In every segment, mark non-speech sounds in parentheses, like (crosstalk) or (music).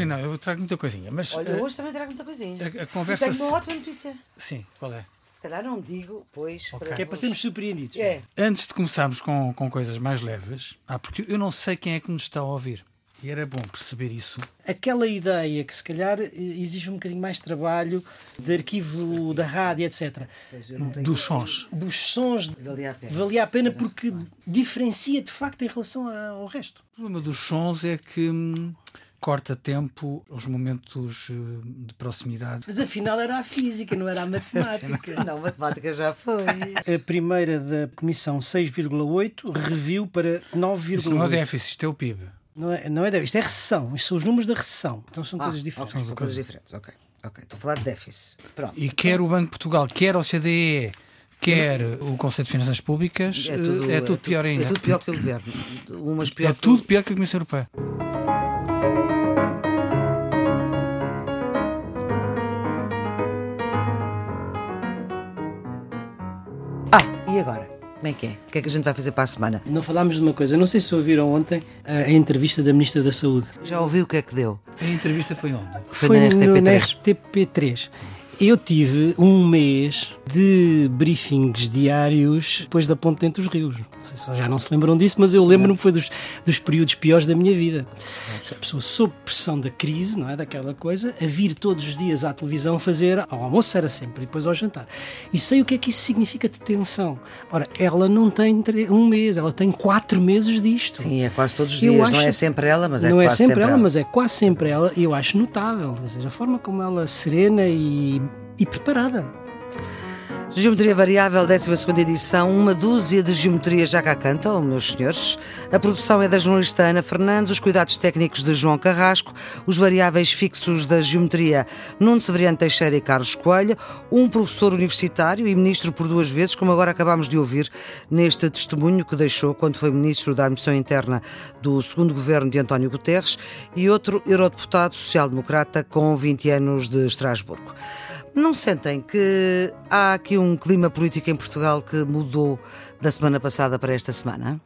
Sim, não, eu trago muita coisinha. Mas Olha, eh, hoje também trago muita coisinha. a, a E conversa. tenho uma ótima notícia. Sim, qual é? Se calhar não digo, pois. Ok. Que é para sermos surpreendidos. É. Antes de começarmos com, com coisas mais leves, ah, porque eu não sei quem é que nos está a ouvir. E era bom perceber isso. Aquela ideia que se calhar eh, exige um bocadinho mais trabalho de arquivo da rádio, etc. Dos sons. Dos sons Valia a pena. valia a pena porque diferencia de facto em relação ao resto. O problema dos sons é que hum, corta tempo os momentos eh, de proximidade. Mas afinal era a física, não era a matemática. Não, matemática já foi. A primeira da comissão 6,8 reviu para Isso não é 9,8. déficit, isto é o PIB. Não é, não é déficit, isto é recessão. Isto são os números da recessão. Então são Ah, coisas diferentes. ok, são coisas diferentes, ok. Ok, estou a falar de déficit. Pronto. E quer o Banco de Portugal, quer o CDE, quer o Conselho de Finanças Públicas, eh, é tudo, pior ainda. É tudo pior que o governo. Umas pior É que tudo pior que a Comissão Europeia. E agora? Como é que é? O que é que a gente vai fazer para a semana? Não falámos de uma coisa, não sei se ouviram ontem a, a entrevista da Ministra da Saúde. Já ouviu o que é que deu? A entrevista foi onde? Foi, na no- RTP3. na RTP3. Eu tive um mês de briefings diários depois da Ponte Dentro dos Rios. Não se já não se lembram disso, mas eu lembro-me que foi dos, dos períodos piores da minha vida. A pessoa sob pressão da crise, não é? Daquela coisa, a vir todos os dias à televisão fazer, ao almoço era sempre, e depois ao jantar. E sei o que é que isso significa de tensão. Ora, ela não tem um mês, ela tem quatro meses disto. Sim, é quase todos os Eu dias. Não acho- é sempre ela, mas é não é quase sempre ela, mas é quase sempre ela, e eu acho notável. Ou seja, a forma como ela serena e, e preparada. Geometria Variável, 12 edição, uma dúzia de geometrias já cá cantam, meus senhores. A produção é da jornalista Ana Fernandes, os cuidados técnicos de João Carrasco, os variáveis fixos da geometria Nuno Severiano Teixeira e Carlos Coelho, um professor universitário e ministro por duas vezes, como agora acabámos de ouvir neste testemunho que deixou quando foi ministro da Administração Interna do segundo governo de António Guterres, e outro eurodeputado social-democrata com 20 anos de Estrasburgo. Não sentem que há aqui um clima político em Portugal que mudou da semana passada para esta semana?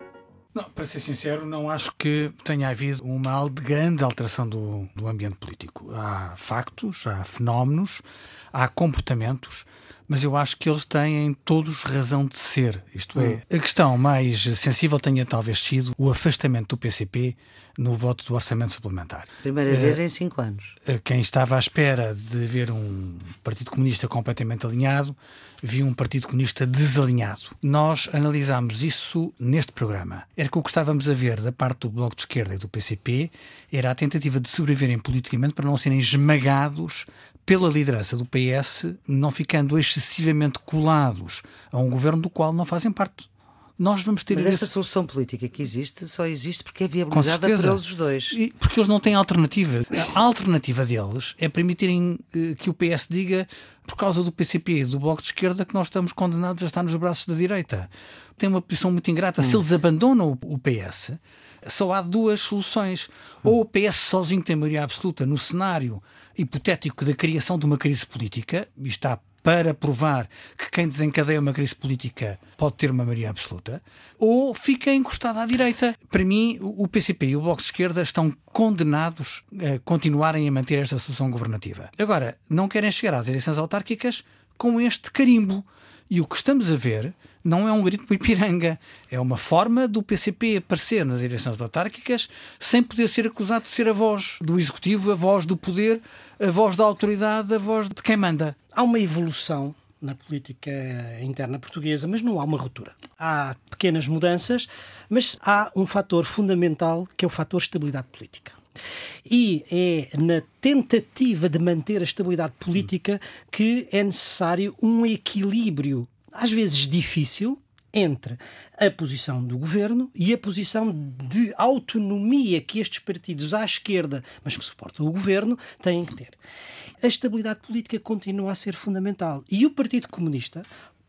Não, para ser sincero, não acho que tenha havido uma de grande alteração do, do ambiente político. Há factos, há fenómenos, há comportamentos, mas eu acho que eles têm todos razão de ser. Isto é, a questão mais sensível tenha talvez sido o afastamento do PCP no voto do orçamento suplementar. Primeira vez em cinco anos. Quem estava à espera de ver um Partido Comunista completamente alinhado, viu um Partido Comunista desalinhado. Nós analisámos isso neste programa. Era que o que estávamos a ver da parte do Bloco de Esquerda e do PCP era a tentativa de sobreviverem politicamente para não serem esmagados pela liderança do PS, não ficando excessivamente colados a um governo do qual não fazem parte. Nós vamos ter Mas esse- esta solução política que existe só existe porque é viabilizada por eles os dois. E- porque eles não têm alternativa. A alternativa deles é permitirem eh, que o PS diga, por causa do PCP e do Bloco de Esquerda, que nós estamos condenados a estar nos braços da direita. Tem uma posição muito ingrata. Se eles abandonam o, PS, só há duas soluções. Ou o PS sozinho tem maioria absoluta no cenário hipotético da criação de uma crise política, e está para provar que quem desencadeia uma crise política pode ter uma maioria absoluta, ou fica encostado à direita. Para mim, o PCP e o Bloco de Esquerda estão condenados a continuarem a manter esta solução governativa. Agora, não querem chegar às eleições autárquicas com este carimbo. E o que estamos a ver não é um grito para Ipiranga, é uma forma do PCP aparecer nas eleições autárquicas sem poder ser acusado de ser a voz do executivo, a voz do poder, a voz da autoridade, a voz de quem manda. Há uma evolução na política interna portuguesa, mas não há uma ruptura. Há pequenas mudanças, mas há um fator fundamental que é o fator estabilidade política. E é na tentativa de manter a estabilidade política que é necessário um equilíbrio, às vezes difícil, entre a posição do governo e a posição de autonomia que estes partidos à esquerda, mas que suportam o governo, têm que ter. A estabilidade política continua a ser fundamental. E o Partido Comunista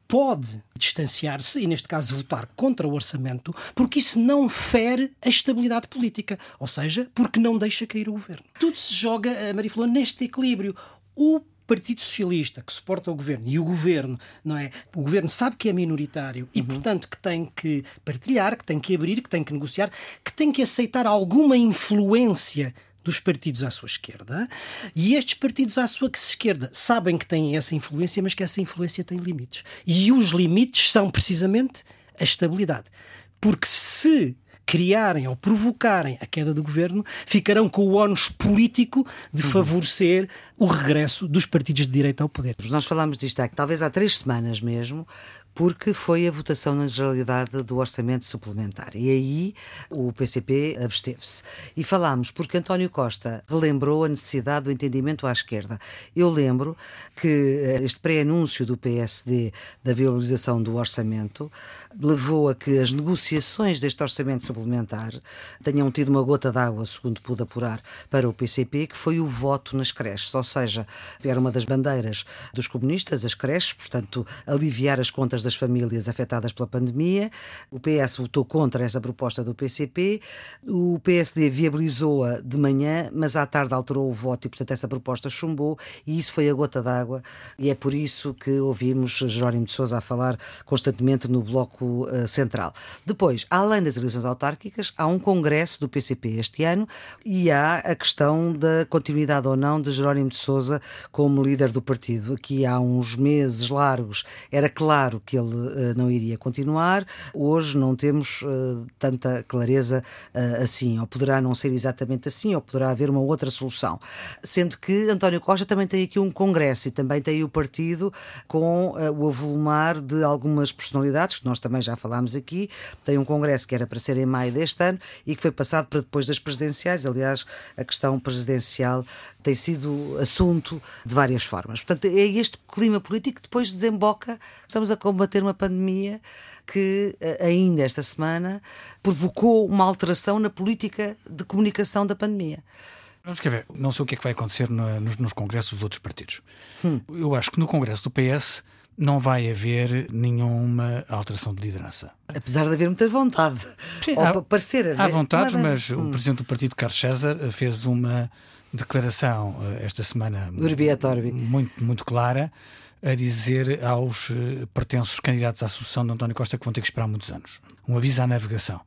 pode distanciar-se e, neste caso, votar contra o orçamento, porque isso não fere a estabilidade política, ou seja, porque não deixa cair o governo. Tudo se joga, a Maria falou, neste equilíbrio. O Partido Socialista que suporta o governo e o governo, não é? O governo sabe que é minoritário e, portanto, que tem que partilhar, que tem que abrir, que tem que negociar, que tem que aceitar alguma influência dos partidos à sua esquerda e estes partidos à sua esquerda sabem que têm essa influência, mas que essa influência tem limites. E os limites são precisamente a estabilidade. Porque se criarem ou provocarem a queda do governo, ficarão com o ónus político de uhum. favorecer o regresso dos partidos de direita ao poder. Nós falámos disto há, talvez há três semanas mesmo, porque foi a votação na generalidade do orçamento suplementar. E aí o PCP absteve-se. E falámos porque António Costa relembrou a necessidade do entendimento à esquerda. Eu lembro que eh, este pré-anúncio do PSD da viabilização do orçamento levou a que as negociações deste orçamento suplementar tenham tido uma gota d'água, segundo pude apurar, para o PCP, que foi o voto nas creches. Ou seja, era uma das bandeiras dos comunistas, as creches, portanto, aliviar as contas das famílias afetadas pela pandemia. O PS votou contra essa proposta do PCP. O PSD viabilizou-a de manhã, mas à tarde alterou o voto e, portanto, essa proposta chumbou e isso foi a gota d'água. E é por isso que ouvimos Jerónimo de Sousa a falar constantemente no Bloco uh, Central. Depois, além das eleições autárquicas, há um congresso do PCP este ano e há a questão da continuidade ou não de Jerónimo de Sousa como líder do partido. Aqui há uns meses largos era claro que ele uh, não iria continuar. Hoje não temos uh, tanta clareza uh, assim, ou poderá não ser exatamente assim, ou poderá haver uma outra solução. Sendo que António Costa também tem aqui um congresso e também tem o partido com o avolumar de algumas personalidades, que nós também já falámos aqui. Tem um congresso que era para ser em maio deste ano e que foi passado para depois das presidenciais. Aliás, a questão presidencial tem sido assunto de várias formas. Portanto, é este clima político que depois desemboca. Estamos a combater uma pandemia que, eh, ainda esta semana, provocou uma alteração na política de comunicação da pandemia. Vamos quer ver, não sei o que é que vai acontecer no, nos, nos, congressos dos outros partidos. Hum. Eu acho que no congresso do PS não vai haver nenhuma alteração de liderança. Apesar de haver muita vontade. Sim, Ou há, parecer haver. Há vontade, mas, mas hum. o presidente do partido, Carlos César, fez uma declaração eh, esta semana muito, muito clara a dizer aos eh, pertenços candidatos à sucessão de António Costa que vão ter que esperar muitos anos. Um aviso à navegação.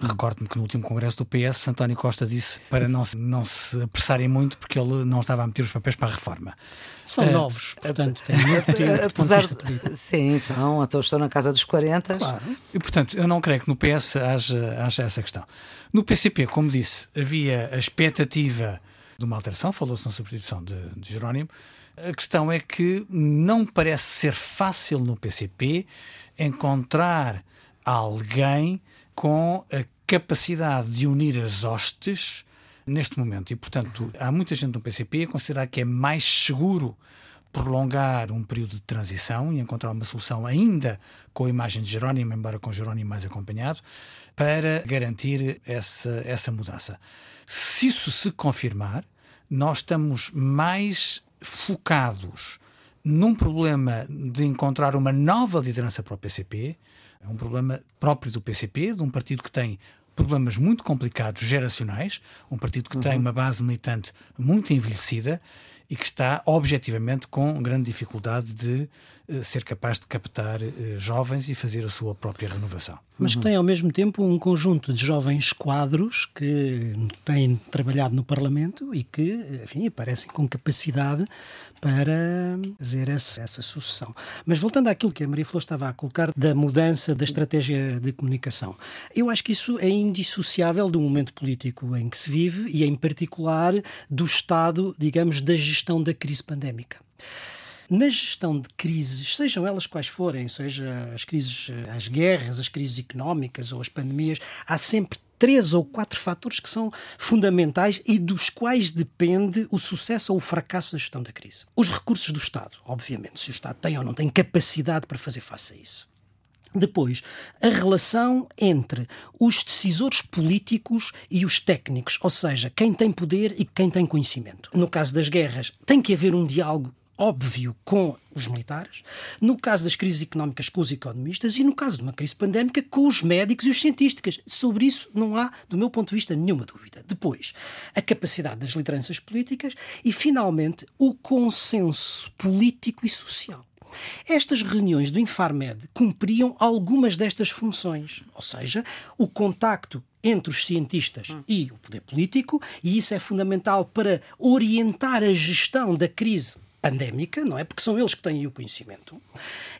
Recordo-me que no último congresso do PS, António Costa disse para não se, não se apressarem muito porque ele não estava a meter os papéis para a reforma. São uh, novos, portanto, (laughs) têm muito tempo. Apesar de, sim, são, então estão na casa dos 40. Claro. E portanto, eu não creio que no PS haja, haja essa questão. No PCP, como disse, havia a expectativa de uma alteração, falou-se na substituição de, de Jerónimo. A questão é que não parece ser fácil no PCP encontrar alguém com a capacidade de unir as hostes neste momento. E, portanto, há muita gente no PCP a considerar que é mais seguro prolongar um período de transição e encontrar uma solução ainda com a imagem de Jerónimo, embora com Jerónimo mais acompanhado, para garantir essa, essa mudança. Se isso se confirmar, nós estamos mais focados num problema de encontrar uma nova liderança para o PCP, é um problema próprio do PCP, de um partido que tem problemas muito complicados geracionais, um partido que uhum. tem uma base militante muito envelhecida e que está objetivamente com grande dificuldade de uh, ser capaz de captar uh, jovens e fazer a sua própria renovação. Mas que tem ao mesmo tempo um conjunto de jovens quadros que têm trabalhado no Parlamento e que, enfim, aparecem com capacidade para fazer essa, essa sucessão. Mas voltando àquilo que a Maria Flor estava a colocar da mudança da estratégia de comunicação, eu acho que isso é indissociável do momento político em que se vive e, em particular, do estado, digamos, da gestão da crise pandémica. Na gestão de crises, sejam elas quais forem, seja as crises, as guerras, as crises económicas ou as pandemias, há sempre três ou quatro fatores que são fundamentais e dos quais depende o sucesso ou o fracasso da gestão da crise. Os recursos do Estado, obviamente, se o Estado tem ou não tem capacidade para fazer face a isso. Depois, a relação entre os decisores políticos e os técnicos, ou seja, quem tem poder e quem tem conhecimento. No caso das guerras, tem que haver um diálogo óbvio com os militares, no caso das crises económicas com os economistas e no caso de uma crise pandémica com os médicos e os cientistas. Sobre isso não há, do meu ponto de vista, nenhuma dúvida. Depois, a capacidade das lideranças políticas e, finalmente, o consenso político e social. Estas reuniões do Infarmed cumpriam algumas destas funções, ou seja, o contacto entre os cientistas e o poder político, e isso é fundamental para orientar a gestão da crise pandémica, não é? Porque são eles que têm o conhecimento.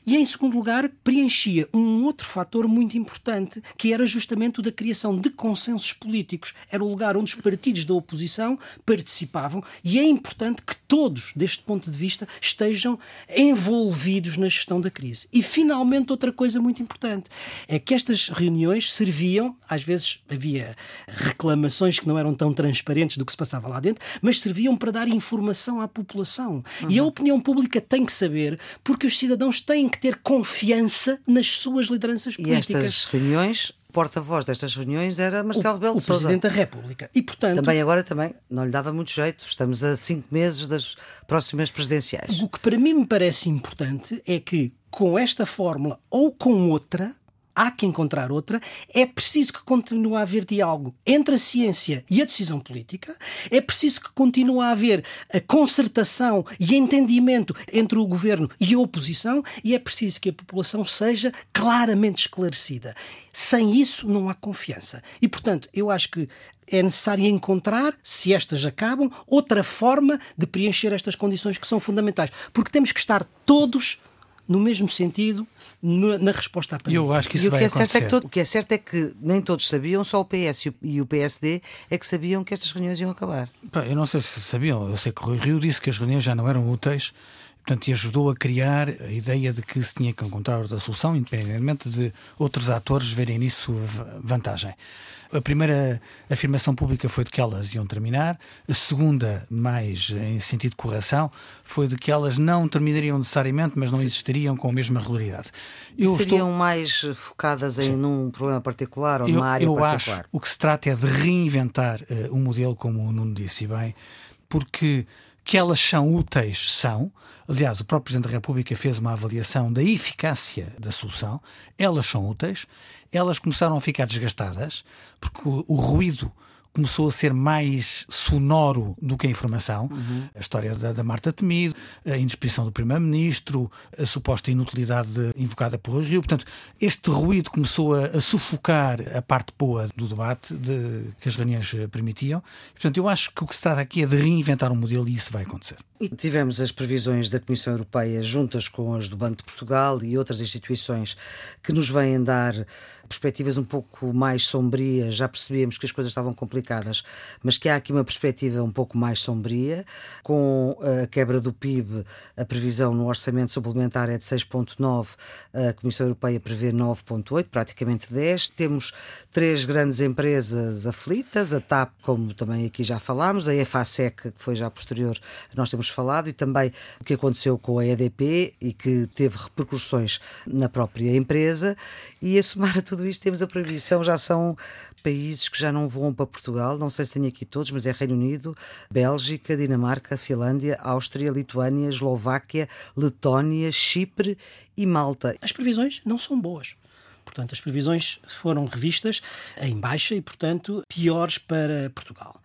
E, em segundo lugar, preenchia um outro fator muito importante, que era justamente o da criação de consensos políticos. Era o lugar onde os partidos da oposição participavam e é importante que todos, deste ponto de vista, estejam envolvidos na gestão da crise. E, finalmente, outra coisa muito importante é que estas reuniões serviam, às vezes havia reclamações que não eram tão transparentes do que se passava lá dentro, mas serviam para dar informação à população. Uhum. E a opinião pública tem que saber, porque os cidadãos têm que ter confiança nas suas lideranças políticas. E estas reuniões porta-voz destas reuniões era Marcelo Belo Sousa. O Presidente da República. E, portanto... Também agora também não lhe dava muito jeito. Estamos a cinco meses das próximas presidenciais. O que para mim me parece importante é que com esta fórmula ou com outra, há que encontrar outra, é preciso que continue a haver diálogo entre a ciência e a decisão política, é preciso que continue a haver a concertação e entendimento entre o governo e a oposição e é preciso que a população seja claramente esclarecida. Sem isso não há confiança. E, portanto, eu acho que é necessário encontrar, se estas acabam, outra forma de preencher estas condições que são fundamentais. Porque temos que estar todos no mesmo sentido na resposta à pandemia. Eu acho que isso e vai o que é acontecer. Certo é que todo, o que é certo é que nem todos sabiam, só o PS e o PSD é que sabiam que estas reuniões iam acabar. eu não sei se sabiam, eu sei que o Rui Rio disse que as reuniões já não eram úteis, portanto, e ajudou a criar a ideia de que se tinha que encontrar outra solução, independentemente de outros atores verem nisso vantagem. A primeira afirmação pública foi de que elas iam terminar, a segunda, mais em sentido de correção, foi de que elas não terminariam necessariamente, mas não existiriam com a mesma regularidade. Eu Seriam estou... mais focadas em num problema particular ou eu, numa área eu particular? Acho, o que se trata é de reinventar uh, um modelo, como o Nuno disse bem, porque que elas são úteis, são. Aliás, o próprio Presidente da República fez uma avaliação da eficácia da solução. Elas são úteis, elas começaram a ficar desgastadas, porque o, ruído começou a ser mais sonoro do que a informação. Uhum. A história da, da, Marta Temido, a indisposição do Primeiro-Ministro, a suposta inutilidade invocada pelo Rio. Portanto, este ruído começou a, a, sufocar a parte boa do debate de, que as reuniões permitiam. Portanto, eu acho que o que se trata aqui é de reinventar um modelo e isso vai acontecer. E tivemos as previsões da Comissão Europeia juntas com as do Banco de Portugal e outras instituições que nos vêm dar perspectivas um pouco mais sombrias. Já percebíamos que as coisas estavam complicadas, mas que há aqui uma perspectiva um pouco mais sombria. Com a quebra do PIB, a previsão no orçamento suplementar é de 6,9, a Comissão Europeia prevê 9,8, praticamente 10. Temos três grandes empresas aflitas, a TAP, como também aqui já falámos, a EFASEC, que foi já posterior, nós temos falado, e também o que aconteceu com a EDP e que teve repercussões na própria empresa. E a somar a tudo isto, temos a proibição, já são países que já não voam para Portugal, não sei se tenho aqui todos, mas é Reino Unido, Bélgica, Dinamarca, Finlândia, Áustria, Lituânia, Eslováquia, Letónia, Chipre e Malta. As previsões não são boas. Portanto, as previsões foram revistas em baixa e, portanto, piores para Portugal.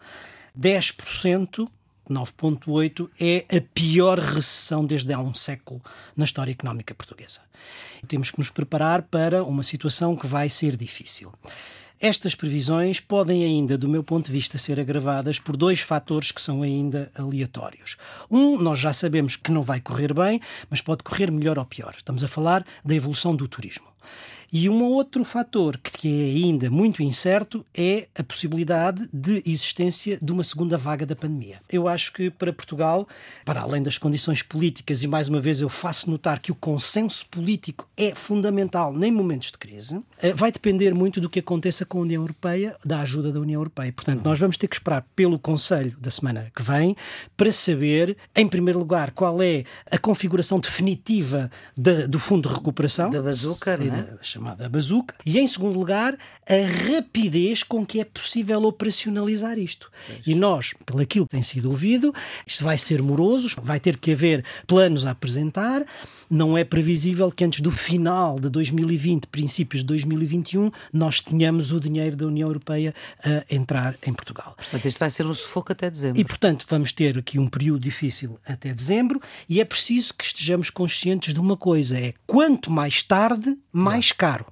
10% 9,8 é a pior recessão desde há um século na história económica portuguesa. Temos que nos preparar para uma situação que vai ser difícil. Estas previsões podem ainda, do meu ponto de vista, ser agravadas por dois fatores que são ainda aleatórios. Um, nós já sabemos que não vai correr bem, mas pode correr melhor ou pior. Estamos a falar da evolução do turismo. E um outro fator que é ainda muito incerto é a possibilidade de existência de uma segunda vaga da pandemia. Eu acho que para Portugal, para além das condições políticas, e mais uma vez eu faço notar que o consenso político é fundamental em momentos de crise, eh, vai depender muito do que aconteça com a União Europeia, da ajuda da União Europeia. Portanto, nós vamos ter que esperar pelo Conselho da semana que vem para saber, em primeiro lugar, qual é a configuração definitiva da, do Fundo de Recuperação. Da bazuca, não é? Chamada bazuca, e em segundo lugar, a rapidez com que é possível operacionalizar isto. E nós, pelo aquilo que tem sido ouvido, isto vai ser moroso, vai ter que haver planos a apresentar, não é previsível que antes do final de 2020, princípios de 2021, nós tenhamos o dinheiro da União Europeia a entrar em Portugal. Portanto, isto vai ser um sufoco até dezembro. E, portanto, vamos ter aqui um período difícil até dezembro e é preciso que estejamos conscientes de uma coisa: é quanto mais tarde, mais caro.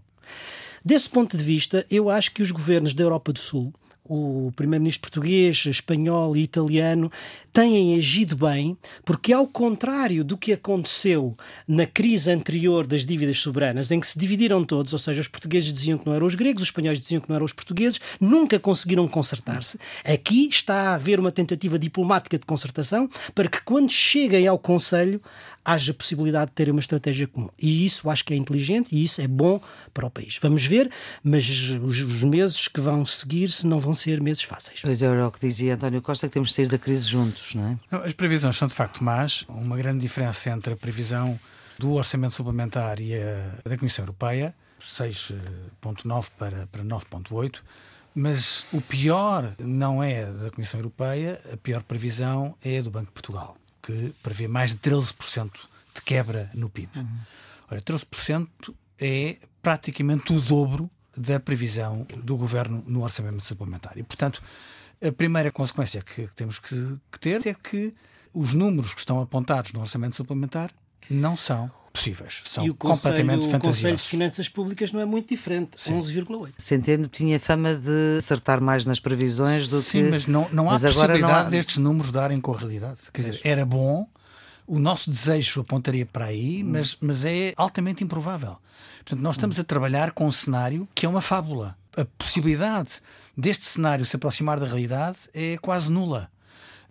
Desse ponto de vista, eu acho que os governos da Europa do Sul o primeiro-ministro português, espanhol e italiano têm agido bem, porque, ao contrário do que aconteceu na crise anterior das dívidas soberanas, em que se dividiram todos, ou seja, os portugueses diziam que não eram os gregos, os espanhóis diziam que não eram os portugueses, nunca conseguiram consertar-se. Aqui está a haver uma tentativa diplomática de concertação para que, quando cheguem ao Conselho, haja possibilidade de ter uma estratégia comum. E isso acho que é inteligente e isso é bom para o país. Vamos ver, mas os, os meses que vão seguir-se não vão ser meses fáceis. Pois é, o que dizia António Costa, que temos de sair da crise juntos, não é? As previsões são de facto más. Uma grande diferença entre a previsão do orçamento suplementar e a da Comissão Europeia, 6,9 para, para 9,8. Mas o pior não é da Comissão Europeia, a pior previsão é do Banco de Portugal que prevê mais de 13% de quebra no PIB. Uhum. Ora, 13% é praticamente o dobro da previsão do governo no orçamento suplementar. E, portanto, a primeira consequência que temos que, que ter é que os números que estão apontados no orçamento suplementar não são possíveis. São e o completamente Conselho, fantasiosos. O Conselho de Finanças Públicas não é muito diferente, 11,8. Centeno tinha fama de acertar mais nas previsões do Sim, que... Sim, mas não, não há mas possibilidade não há... destes números darem com a realidade. Quer dizer, era bom, o nosso desejo apontaria para aí, hum. mas, mas é altamente improvável. Portanto, nós estamos a trabalhar com um cenário que é uma fábula. A possibilidade deste cenário se aproximar da realidade é quase nula.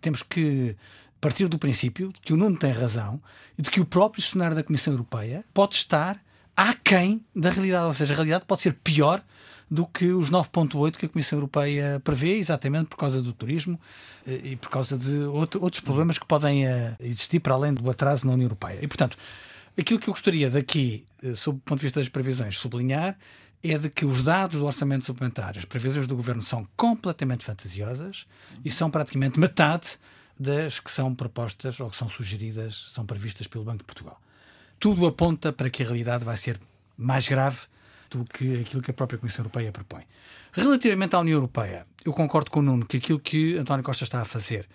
Temos que partir do princípio de que o Nuno tem razão e de que o próprio cenário da Comissão Europeia pode estar aquém da realidade, ou seja, a realidade pode ser pior do que os 9,8 que a Comissão Europeia prevê, exatamente por causa do turismo eh, e por causa de outros problemas que podem eh, existir para além do atraso na União Europeia. E, portanto, aquilo que eu gostaria daqui, eh, sob o ponto de vista das previsões, sublinhar é de que os dados do orçamento suplementar, as previsões do governo são completamente fantasiosas e são praticamente metade das que são propostas ou que são sugeridas, são previstas pelo Banco de Portugal. Tudo aponta para que a realidade vai ser mais grave do que aquilo que a própria Comissão Europeia propõe. Relativamente à União Europeia, eu concordo com o Nuno que aquilo que António Costa está a fazer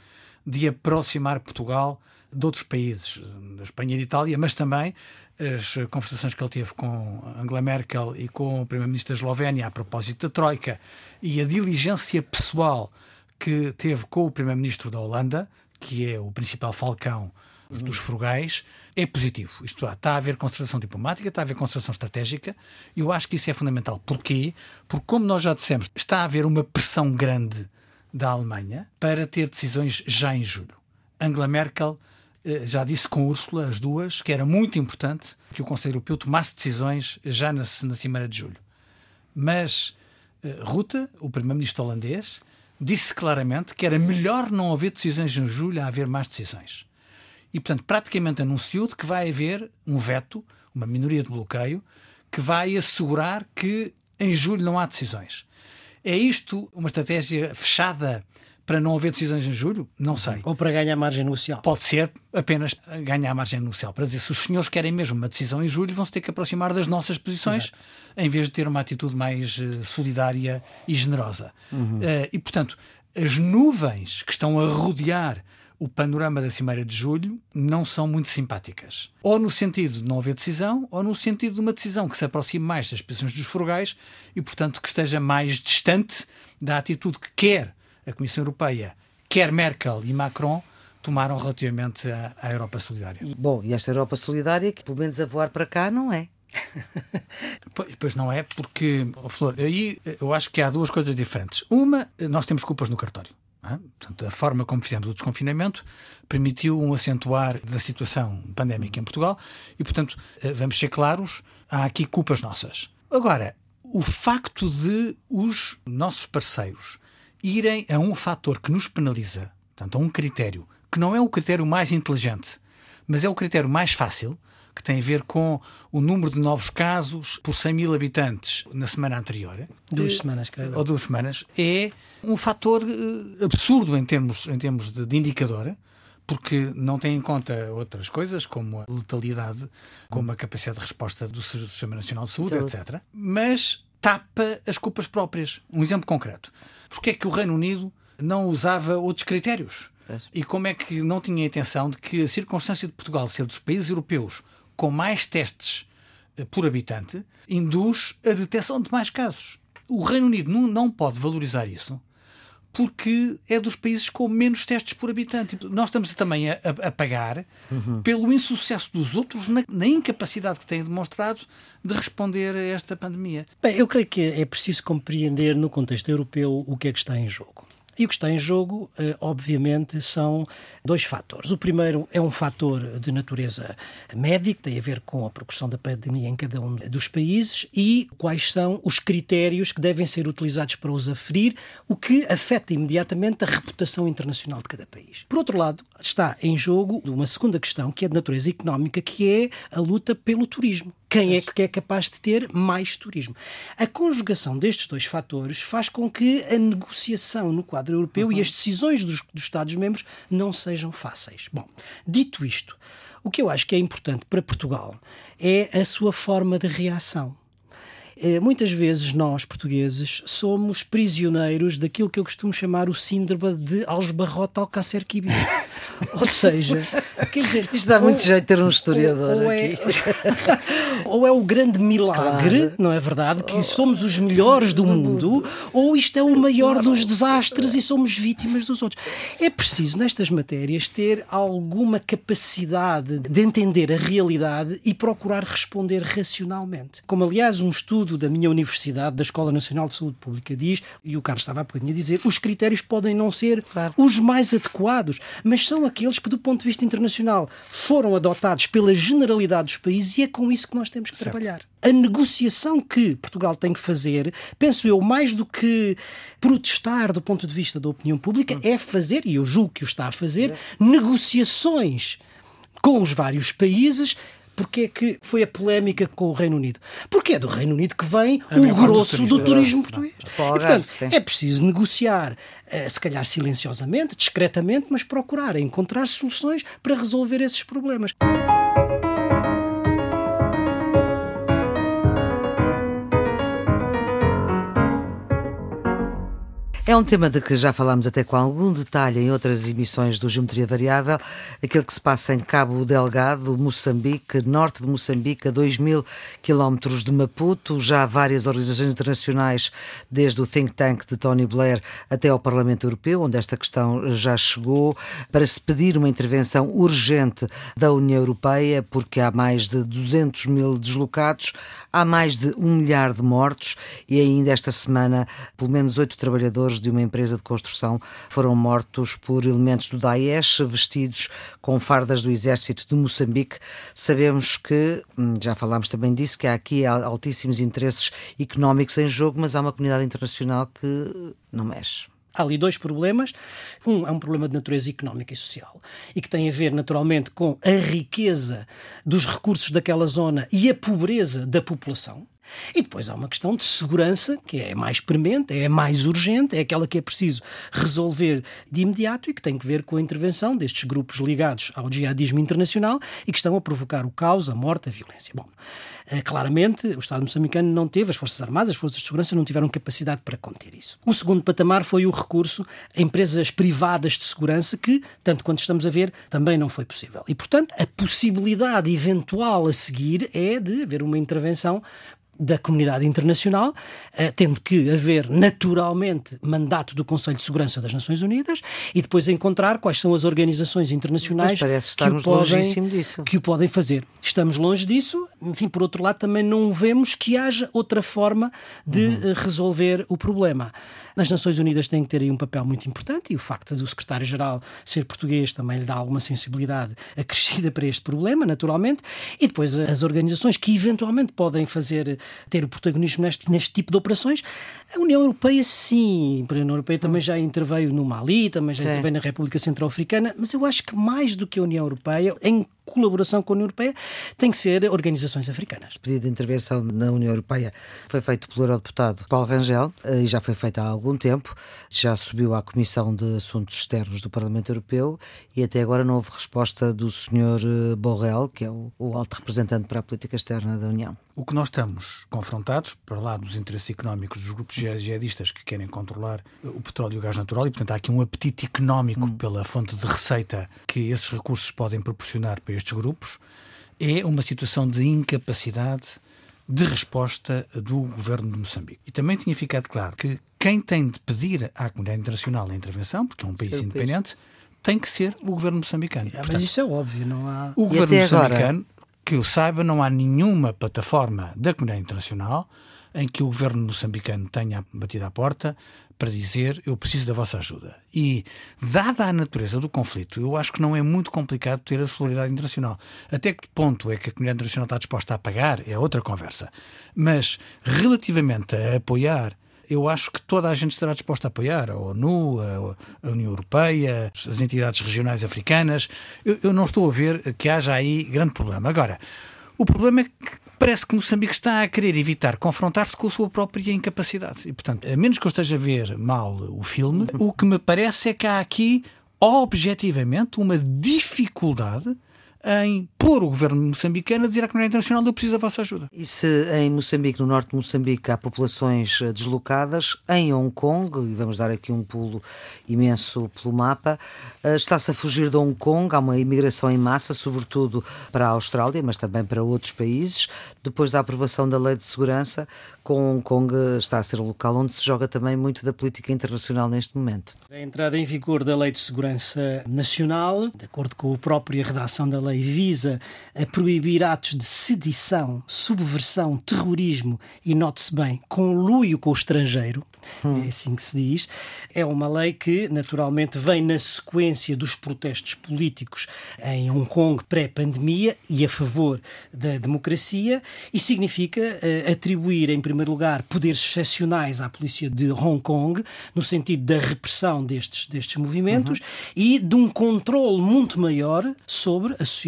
de aproximar Portugal de outros países, da Espanha e da Itália, mas também as conversações que ele teve com Angela Merkel e com o Primeiro-Ministro da Eslovénia a propósito da Troika e a diligência pessoal que teve com o primeiro-ministro da Holanda, que é o principal falcão dos frugais, é positivo. Isto é, está a haver concertação diplomática, está a haver concertação estratégica, e eu acho que isso é fundamental. Porquê? Porque, como nós já dissemos, está a haver uma pressão grande da Alemanha para ter decisões já em julho. Angela Merkel eh, já disse com Úrsula, as duas, que era muito importante que o Conselho Europeu tomasse decisões já na, na Cimeira de Julho. Mas uh, Rutte, o primeiro-ministro holandês, disse claramente que era melhor não haver decisões em julho a haver mais decisões. E, portanto, praticamente anunciou de que vai haver um veto, uma minoria de bloqueio, que vai assegurar que em julho não há decisões. É isto uma estratégia fechada para não haver decisões em julho? Não sei. Ou para ganhar margem negocial? Pode ser apenas ganhar margem negocial. Para dizer, se os senhores querem mesmo uma decisão em julho, vão-se ter que aproximar das nossas posições, Exato. em vez de ter uma atitude mais uh, solidária e generosa. Uhum. Uh, e, portanto, as nuvens que estão a rodear o panorama da Cimeira de Julho não são muito simpáticas. Ou no sentido de não haver decisão, ou no sentido de uma decisão que se aproxime mais das posições dos frugais e, portanto, que esteja mais distante da atitude que quer a Comissão Europeia, quer Merkel e Macron, tomaram relativamente à, à Europa Solidária. Bom, e esta Europa Solidária, que pelo menos a voar para cá, não é? (laughs) pois, pois, não é, porque, oh, Flor, aí eu acho que há duas coisas diferentes. Uma, nós temos culpas no cartório. É? Portanto, a forma como fizemos o desconfinamento permitiu um acentuar da situação pandémica em Portugal e, portanto, eh, vamos ser claros, há aqui culpas nossas. Agora, o facto de os nossos parceiros irem a um fator que nos penaliza, portanto, a um critério que não é o critério mais inteligente, mas é o critério mais fácil que tem a ver com o número de novos casos por 100 mil habitantes na semana anterior. Duas semanas, creio. Ou duas semanas. É um fator eh, absurdo em termos, em termos de, de indicador porque não tem em conta outras coisas, como a letalidade, como a capacidade de resposta do Sistema Nacional de Saúde, etc. Mas tapa as culpas próprias. Um exemplo concreto. Porquê é que o Reino Unido não usava outros critérios? E como é que não tinha a intenção de que a circunstância de Portugal ser dos países europeus com mais testes eh, por habitante induz a detecção de mais casos. O Reino Unido não, não pode valorizar isso porque é dos países com menos testes por habitante. Nós estamos também a, a pagar uhum. pelo insucesso dos outros na, na, incapacidade que têm demonstrado de responder a esta pandemia. Bem, eu creio que é preciso compreender no contexto europeu o que é que está em jogo. E o que está em jogo, eh, obviamente, são dois fatores. O primeiro é um fator de natureza médica, tem a ver com a progressão da pandemia em cada um dos países e quais são os critérios que devem ser utilizados para os aferir, o que afeta imediatamente a reputação internacional de cada país. Por outro lado, está em jogo uma segunda questão, que é de natureza económica, que é a luta pelo turismo quem é que é capaz de ter mais turismo. A conjugação destes dois fatores faz com que a negociação no quadro europeu uhum. e as decisões dos, dos Estados-membros não sejam fáceis. Bom, dito isto, o que eu acho que é importante para Portugal é a sua forma de reação. Eh, muitas vezes nós, portugueses, somos prisioneiros daquilo que eu costumo chamar o síndrome de Alsbarrota Alcácer Quibir. (laughs) ou seja, quer dizer... Isto dá muito jeito ter um historiador ou, ou é, (laughs) ou é o grande milagre, claro. não é verdade, que somos os melhores do, do mundo, mundo, ou isto é o maior claro. dos desastres e somos vítimas dos outros. É preciso, nestas matérias, ter alguma capacidade de entender a realidade e procurar responder racionalmente. Como, aliás, um estudo estudo da minha universidade, da Escola Nacional de Saúde Pública, diz, e o Carlos estava há bocadinho a dizer, os critérios podem não ser claro. os mais adequados, mas são aqueles que, do ponto de vista internacional, foram adotados pela generalidade dos países e é com isso que nós temos que certo. trabalhar. A negociação que Portugal tem que fazer, penso eu, mais do que protestar do ponto de vista da opinião pública, hum. é fazer, e eu julgo que o está a fazer, negociações com os vários países porque é que foi a polémica com o Reino Unido? Porque é do Reino Unido que vem é o grosso do turismo, do turismo português. E, portanto, é preciso negociar, eh, se calhar silenciosamente, discretamente, mas procurar encontrar soluções para resolver esses problemas. É um tema de que já falámos até com algum detalhe em outras emissões do Geometria Variável, aquele que se passa em Cabo Delgado, Moçambique, norte de Moçambique, a 2 mil quilómetros de Maputo. Já várias organizações internacionais, desde o think tank de Tony Blair até ao Parlamento Europeu, onde esta questão já chegou, para se pedir uma intervenção urgente da União Europeia, porque há mais de 200 mil deslocados, há mais de um milhar de mortos e ainda esta semana, pelo menos oito trabalhadores trabalhadores de uma empresa de construção foram mortos por elementos do Daesh vestidos com fardas do exército de Moçambique. Sabemos que, hum, já falámos também disso, que há aqui altíssimos interesses económicos em jogo, mas há uma comunidade internacional que não mexe. Há ali dois problemas. Um é um problema de natureza económica e social e que tem a ver, naturalmente, com a riqueza dos recursos daquela zona e a pobreza da população. E depois há uma questão de segurança, que é mais premente, é mais urgente, é aquela que é preciso resolver de imediato e que tem que ver com a intervenção destes grupos ligados ao jihadismo internacional e que estão a provocar o caos, a morte, a violência. Bom, eh, claramente o Estado moçambicano não teve, as Forças Armadas, as Forças de Segurança não tiveram capacidade para conter isso. O segundo patamar foi o recurso a empresas privadas de segurança que, tanto quanto estamos a ver, também não foi possível. E, portanto, a possibilidade eventual a seguir é de haver uma intervenção da comunidade internacional, eh, tendo que haver naturalmente mandato do Conselho de Segurança das Nações Unidas e depois encontrar quais são as organizações internacionais que o, podem, que o podem fazer. Estamos longe disso, enfim, por outro lado, também não vemos que haja outra forma de uhum. Eh, resolver o problema. As Nações Unidas têm que ter aí um papel muito importante e o facto do secretário-geral ser português também lhe dá alguma sensibilidade (laughs) acrescida para este problema, naturalmente, e depois as organizações que eventualmente podem fazer ter o protagonismo neste, neste tipo de operações. A União Europeia, sim, a União Europeia também já interveio no Mali, também já sim. interveio na República Centro-Africana, mas eu acho que mais do que a União Europeia, em colaboração com a União Europeia, tem que ser organizações africanas. O pedido de intervenção na União Europeia foi feito pelo eurodeputado Paulo Rangel eh, e já foi feito há algum tempo. Já subiu à Comissão de Assuntos Externos do Parlamento Europeu e até agora não houve resposta do Sr. Eh, Borrell, que é o, o alto representante para a política externa da União. O que nós estamos confrontados, para lá dos interesses económicos dos grupos jihadistas que querem controlar o petróleo e o gás natural, e portanto há aqui um apetite económico hum. pela fonte de receita que esses recursos podem proporcionar para estes grupos, é uma situação de incapacidade de resposta do governo de Moçambique. E também tinha ficado claro que quem tem de pedir à comunidade internacional a intervenção, porque é um país independente, tem que ser o governo moçambicano. É, Portanto, mas isso é óbvio, não há. O governo moçambicano, agora? que eu saiba, não há nenhuma plataforma da comunidade internacional em que o governo moçambicano tenha batido à porta para dizer eu preciso da vossa ajuda. E, dada a natureza do conflito, eu acho que não é muito complicado ter a solidariedade internacional. Até que ponto é que a comunidade internacional está disposta a pagar é outra conversa. Mas, relativamente a apoiar eu acho que toda a gente estará disposta a apoiar, a ONU, a, União Europeia, as entidades regionais africanas. Eu, eu não estou a ver que haja aí grande problema. Agora, o problema é que parece que Moçambique está a querer evitar confrontar-se com a sua própria incapacidade. E, portanto, a menos que eu esteja a ver mal o filme, o que me parece é que há aqui, objetivamente, uma dificuldade em pôr o governo moçambicano a dizer à comunidade internacional eu preciso da vossa ajuda. E se em Moçambique, no norte de Moçambique, há populações eh, deslocadas, em Hong Kong, e vamos dar aqui um pulo imenso pelo mapa, eh, está-se a fugir de Hong Kong, há uma imigração em massa, sobretudo para a Austrália, mas também para outros países, depois da aprovação da Lei de Segurança, com Hong Kong está a ser o local onde se joga também muito da política internacional neste momento. A entrada em vigor da Lei de Segurança Nacional, de acordo com a própria redação da lei, visa a proibir atos de sedição, subversão, terrorismo e, note-se bem, conluio com o estrangeiro, hum. é assim que se diz. É uma lei que, naturalmente, vem na sequência dos protestos políticos em Hong Kong pré-pandemia e a favor da democracia e significa uh, atribuir, em primeiro lugar, poderes excepcionais à polícia de Hong Kong, no sentido da repressão destes, destes movimentos uhum. e de um controle muito maior sobre a sociedade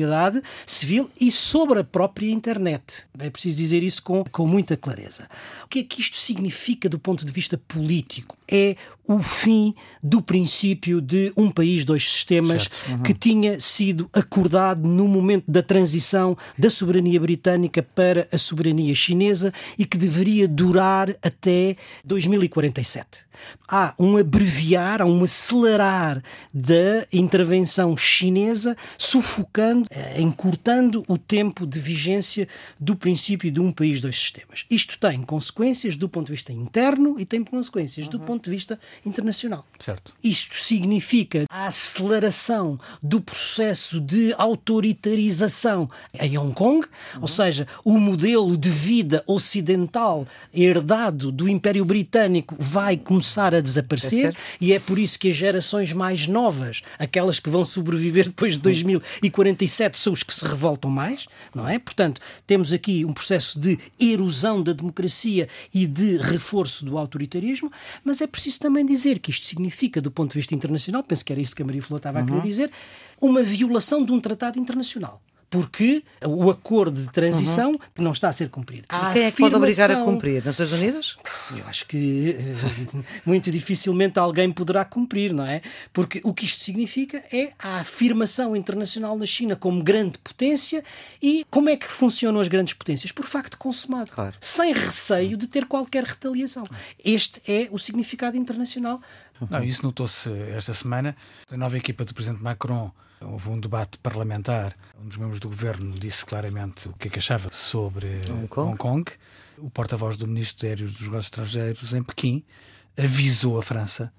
civil e sobre a própria internet. É preciso dizer isso com, com muita clareza. O que é que isto significa do ponto de vista político? É o fim do princípio de um país, dois sistemas, uhum. que tinha sido acordado no momento da transição da soberania britânica para a soberania chinesa e que deveria durar até 2047 há um abreviar, há um acelerar da intervenção chinesa, sufocando, eh, encurtando o tempo de vigência do princípio de um país, dois sistemas. Isto tem consequências do ponto de vista interno e tem consequências uhum. do ponto de vista internacional. Certo. Isto significa a aceleração do processo de autoritarização em Hong Kong, uhum. ou seja, o modelo de vida ocidental herdado do Império Britânico vai começar a desaparecer é e é por isso que as gerações mais novas, aquelas que vão sobreviver depois de 2047, são os que se revoltam mais, não é? Portanto, temos aqui um processo de erosão da democracia e de reforço do autoritarismo, mas é preciso também dizer que isto significa, do ponto de vista internacional, penso que era isso que a Maria Flor estava uhum. a querer uhum. dizer, uma violação de um tratado internacional porque o acordo de transição uhum. não está a ser cumprido. Ah, quem é que pode obrigar a cumprir? Nações Unidas? Eu acho que eh, (laughs) muito dificilmente alguém poderá cumprir, não é? Porque o que isto significa é a afirmação internacional da China como grande potência e como é que funcionam as grandes potências? Por facto consumado, claro. sem receio de ter qualquer retaliação. Este é o significado internacional. Não, isso notou-se esta semana. A nova equipa do Presidente Macron Houve um debate parlamentar. Um dos membros do governo disse claramente o que é que achava sobre Hong Kong. Hong Kong. O porta-voz do Ministério dos Negócios Estrangeiros em Pequim avisou a França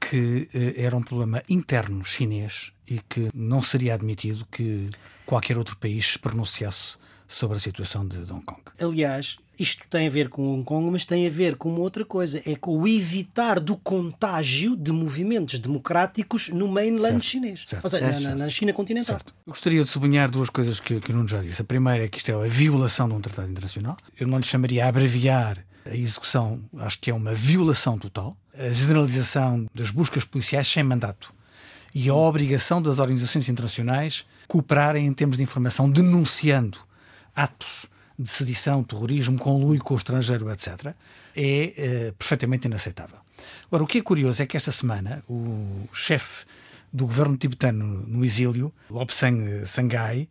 que eh, era um problema interno chinês e que não seria admitido que qualquer outro país se pronunciasse sobre a situação de Hong Kong. Aliás, isto tem a ver com Hong Kong, mas tem a ver com uma outra coisa: é com o evitar do contágio de movimentos democráticos no mainland certo, chinês. Certo, ou seja, é, na, na, China continental. Certo. Eu gostaria de sublinhar duas coisas que, que o Nuno já disse. A primeira é que isto é a violação de um tratado internacional. Eu não lhe chamaria a abreviar a execução, acho que é uma violação total. A generalização das buscas policiais sem mandato e a obrigação das organizações internacionais cooperarem em termos de informação, denunciando atos de sedição, terrorismo, conluio com o estrangeiro, etc., é eh, perfeitamente inaceitável. Agora, o que é curioso é que esta semana o chefe do governo tibetano no exílio, Lobsang Sangai,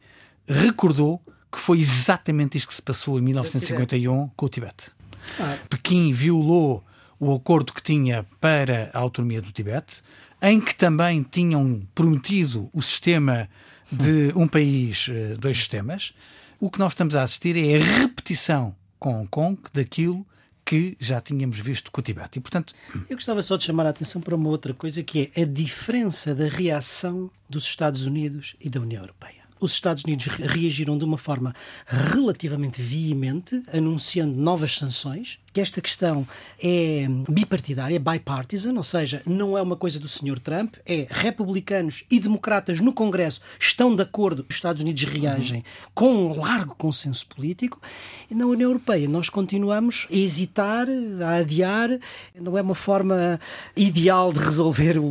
recordou que foi exatamente isto que se passou em 1951 com o Tibete. Ah. Pequim violou o acordo que tinha para a autonomia do Tibete, em que também tinham prometido o sistema de um país, eh, dois sistemas. O que nós estamos a assistir é a repetição com Hong Kong daquilo que já tínhamos visto com o Tibete. E, portanto... Eu gostava só de chamar a atenção para uma outra coisa, que é a diferença da reação dos Estados Unidos e da União Europeia os Estados Unidos reagiram de uma forma relativamente veemente, anunciando novas sanções, que esta questão é bipartidária, bipartisan, ou seja, não é uma coisa do Sr. Trump, é republicanos e democratas no Congresso estão de acordo, os Estados Unidos reagem uhum. com um largo consenso político, e na União Europeia nós continuamos a hesitar, a adiar, não é uma forma ideal de resolver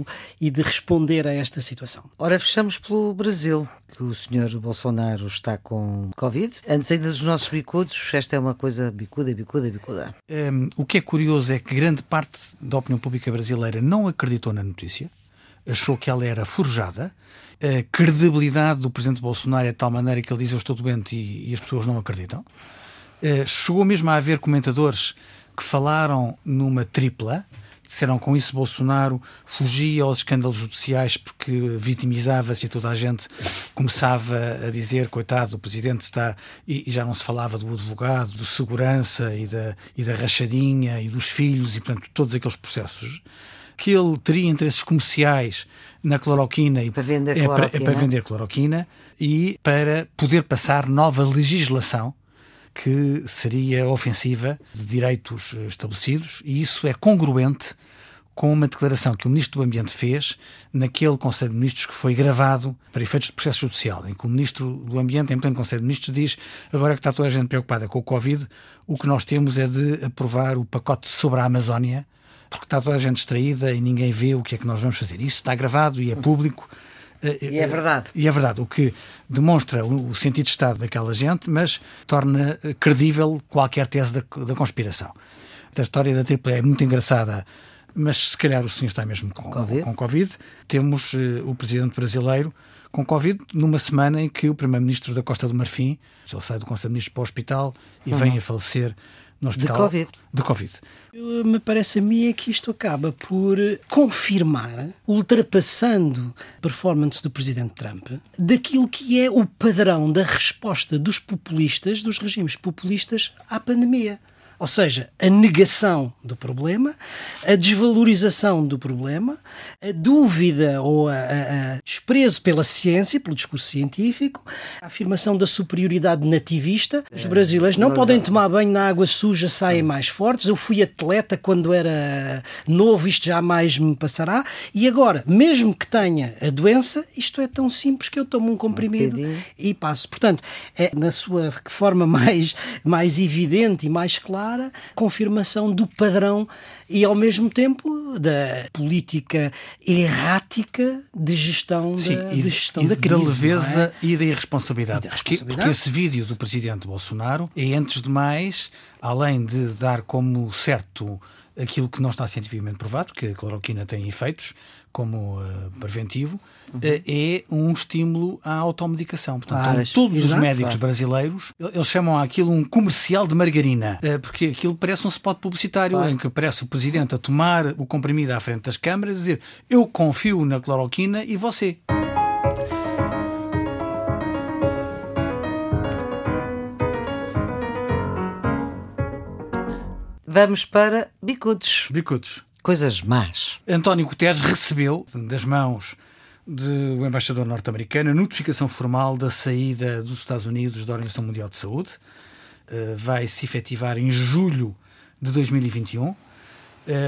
e de responder a esta situação. Ora, fechamos pelo Brasil que o senhor Bolsonaro está com Covid. Antes ainda dos nossos bicudos, esta é uma coisa bicuda, bicuda, bicuda. Um, o que é curioso é que grande parte da opinião pública brasileira não acreditou na notícia, achou que ela era forjada. A credibilidade do presidente Bolsonaro é de tal maneira que ele diz eu estou doente e, e as pessoas não acreditam. Uh, chegou mesmo a haver comentadores que falaram numa tripla, disseram com isso Bolsonaro fugia aos escândalos judiciais porque vitimizava-se e toda a gente começava a dizer, coitado, o presidente está. E, e, já não se falava do advogado, do segurança e da, e da rachadinha e dos filhos e, portanto, todos aqueles processos. Que ele teria interesses comerciais na cloroquina e para vender, é, Para, é para vender cloroquina e para poder passar nova legislação que seria ofensiva de direitos eh, estabelecidos e isso é congruente com uma declaração que o Ministro do Ambiente fez naquele Conselho de Ministros que foi gravado para efeitos de processo judicial, em que o Ministro do Ambiente, em pleno Conselho de Ministros, diz agora que está toda a gente preocupada com o Covid, o que nós temos é de aprovar o pacote sobre a Amazónia, porque está toda a gente distraída e ninguém vê o que é que nós vamos fazer. Isso está gravado e é público. E é verdade. E é verdade, o que demonstra o sentido de Estado daquela gente, mas torna eh, credível qualquer tese da, da conspiração. A história da Triple é muito engraçada, mas se calhar o senhor está mesmo com Covid. Com COVID. Temos uh, o presidente brasileiro com Covid numa semana em que o primeiro-ministro da Costa do Marfim, ele sai do Conselho de Ministros para o hospital e uhum. vem a falecer no hospital. De Covid. De Covid. Me parece a mim é que isto acaba por confirmar, ultrapassando a performance do presidente Trump, daquilo que é o padrão da resposta dos populistas, dos regimes populistas à pandemia. Ou seja, a negação do problema, a desvalorização do problema, a dúvida ou a, a, a, desprezo pela ciência, pelo discurso científico, a afirmação da superioridade nativista. Os é, brasileiros não, não podem tomar banho na água suja, saem mais fortes. Eu fui atleta quando era novo, isto jamais me passará. E agora, mesmo que tenha a doença, isto é tão simples que eu tomo um comprimido um e passo. Portanto, é na sua forma (laughs) mais, mais evidente e mais clara clara confirmação do padrão e, ao mesmo tempo, da política errática de gestão Sim, da, e, de gestão e da crise. Da leveza é? e da irresponsabilidade. E da porque, porque esse vídeo do presidente Bolsonaro é, antes de mais, além de dar como certo aquilo que não está cientificamente provado, que a cloroquina tem efeitos como uh, preventivo, uhum. uh, é um estímulo à automedicação. Portanto, ah, todos exato, os médicos claro. brasileiros, eles chamam aquilo um comercial de margarina, uh, porque aquilo parece um spot publicitário claro. em que aparece o presidente a tomar o comprimido à frente das câmaras e dizer eu confio na cloroquina e você. Vamos para bicudos. Bicudos. Coisas más. António Guterres recebeu das mãos do embaixador norte-americano a notificação formal da saída dos Estados Unidos da Organização Mundial de Saúde. Uh, vai se efetivar em julho de 2021. Uh,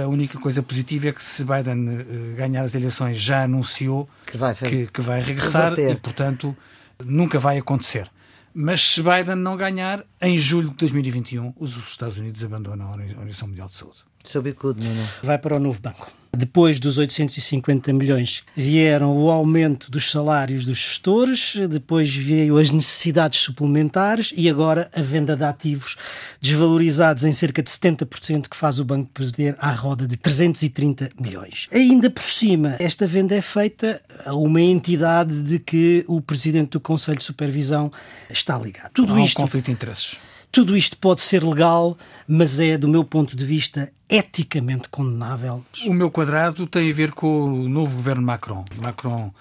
a única coisa positiva é que se Biden uh, ganhar as eleições já anunciou que vai, que, que vai regressar reverter. e, portanto, nunca vai acontecer. Mas se Biden não ganhar, em julho de 2021, os Estados Unidos abandonam a Organização Mundial de Saúde. Seu bicudo, não, Vai para o novo banco. Depois dos 850 milhões vieram o aumento dos salários dos gestores, depois veio as necessidades suplementares e agora a venda de ativos desvalorizados em cerca de 70%, que faz o banco perder à roda de 330 milhões. Ainda por cima, esta venda é feita a uma entidade de que o presidente do Conselho de Supervisão está ligado. Tudo Há um isto conflito de interesses. Tudo isto pode ser legal, mas é, do meu ponto de vista, eticamente condenável. O meu quadrado tem a ver com o novo governo Macron. Macron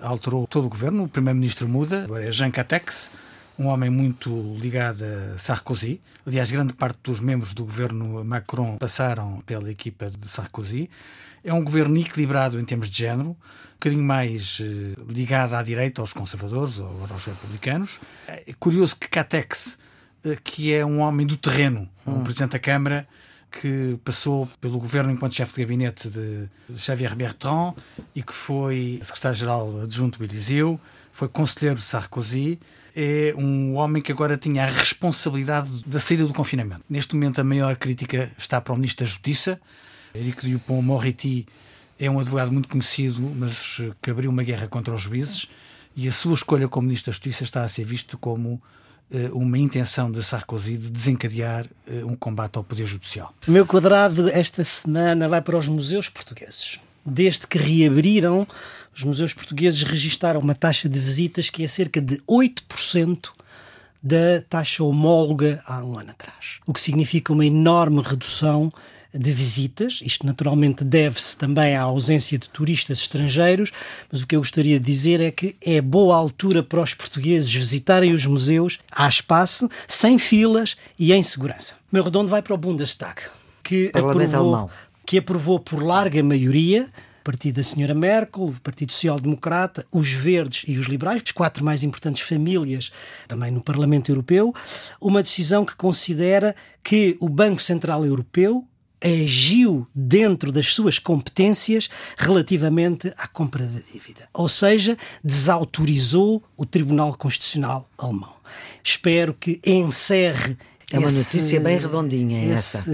alterou todo o governo, o primeiro-ministro muda, agora é Jean Catex, um homem muito ligado a Sarkozy. Aliás, grande parte dos membros do governo Macron passaram pela equipa de Sarkozy. É um governo equilibrado em termos de género, um bocadinho mais eh, ligado à direita, aos conservadores ou aos republicanos. É curioso que Catex que é um homem do terreno, um hum. presidente da Câmara que passou pelo governo enquanto chefe de gabinete de, Xavier Bertrand e que foi secretário-geral adjunto do Eliseu, foi conselheiro de Sarkozy. É um homem que agora tinha a responsabilidade da saída do confinamento. Neste momento, a maior crítica está para o Ministro da Justiça. Éric Dupont-Moretti é um advogado muito conhecido, mas que abriu uma guerra contra os juízes. E a sua escolha como Ministro da Justiça está a ser visto como eh, uma intenção de Sarkozy de desencadear eh, um combate ao Poder Judicial. O meu quadrado esta semana vai para os museus portugueses. Desde que reabriram, os museus portugueses registaram uma taxa de visitas que é cerca de 8% da taxa homóloga há um ano atrás. O que significa uma enorme redução de visitas. Isto naturalmente deve-se também à ausência de turistas estrangeiros, mas o que eu gostaria de dizer é que é boa altura para os portugueses visitarem os museus, há espaço, sem filas e em segurança. Meu redondo vai para o Bundestag, que aprovou, que aprovou por larga maioria partido da senhora Merkel, o Partido Social Democrata, os Verdes e os Liberais, as quatro mais importantes famílias também no Parlamento Europeu, uma decisão que considera que o Banco Central Europeu agiu dentro das suas competências relativamente à compra da dívida. Ou seja, desautorizou o Tribunal Constitucional alemão. Espero que encerre é uma esse, notícia bem redondinha essa.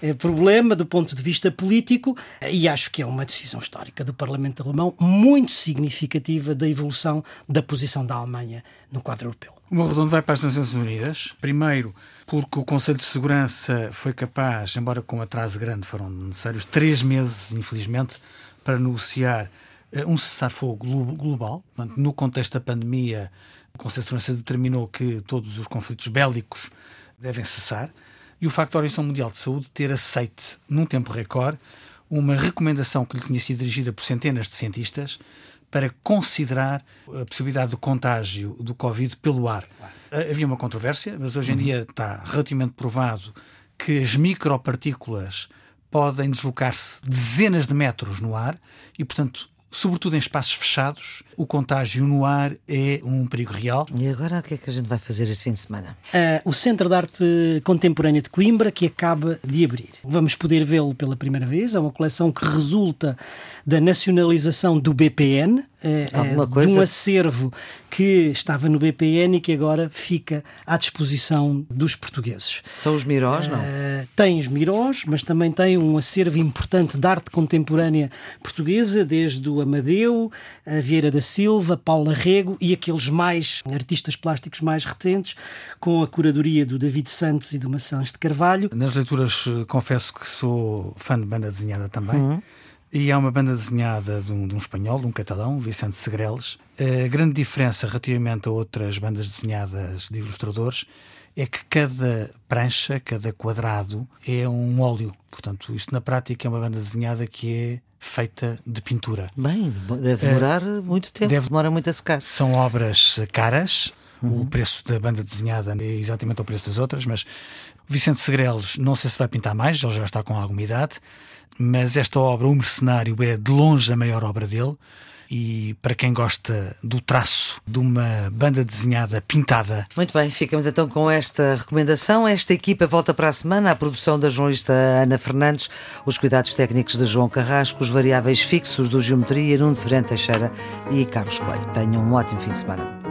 É problema do ponto de vista político e acho que é uma decisão histórica do Parlamento alemão muito significativa da evolução da posição da Alemanha no quadro europeu. O meu redondo vai para as Nações Unidas. Primeiro, porque o Conselho de Segurança foi capaz, embora com atraso grande, foram necessários três meses, infelizmente, para negociar uh, um cessar-fogo global. No contexto da pandemia, o Conselho de Segurança determinou que todos os conflitos bélicos devem cessar e o facto da Organização Mundial de Saúde ter aceite, num tempo recorde, uma recomendação que lhe tinha sido dirigida por centenas de cientistas para considerar a possibilidade de contágio do Covid pelo ar. Havia uma controvérsia, mas hoje em uhum. dia está relativamente provado que as micropartículas podem deslocar-se dezenas de metros no ar e, portanto, sobretudo em espaços fechados, o contágio no ar é um perigo real. E agora o que é que a gente vai fazer este fim de semana? Uh, o Centro de Arte Contemporânea de Coimbra, que acaba de abrir. Vamos poder vê-lo pela primeira vez. É uma coleção que resulta da nacionalização do BPN, de um acervo que estava no BPN e que agora fica à disposição dos portugueses. São os Mirós, não? Uh, tem os Mirós, mas também tem um acervo importante de arte contemporânea portuguesa, desde o Amadeu, a Vieira da Silva, Paula Rego e aqueles mais artistas plásticos mais recentes, com a curadoria do David Santos e do Maçãs de Carvalho. Nas leituras, eh, confesso que sou fã de banda desenhada também. Uhum. E há uma banda desenhada de um, de um, espanhol, de um catalão, Vicente Segreles. A grande diferença relativamente a outras bandas desenhadas de ilustradores é que cada prancha, cada quadrado é um óleo. Portanto, isto na prática é uma banda desenhada que é feita de pintura. Bem, deve demorar uh, muito tempo, deve, demora muito a secar. São obras caras, uhum. o preço da banda desenhada é exatamente o preço das outras, mas Vicente Segreles não sei se vai pintar mais, ele já está com alguma idade mas esta obra, O Mercenário, é de longe a maior obra dele. E para quem gosta do traço de uma banda desenhada pintada. Muito bem, ficamos então com esta recomendação. Esta equipa volta para a semana. A produção da jornalista Ana Fernandes, os cuidados técnicos de João Carrasco, os variáveis fixos do Geometria, Nuno Severino Teixeira e Carlos Coelho. Tenham um ótimo fim de semana.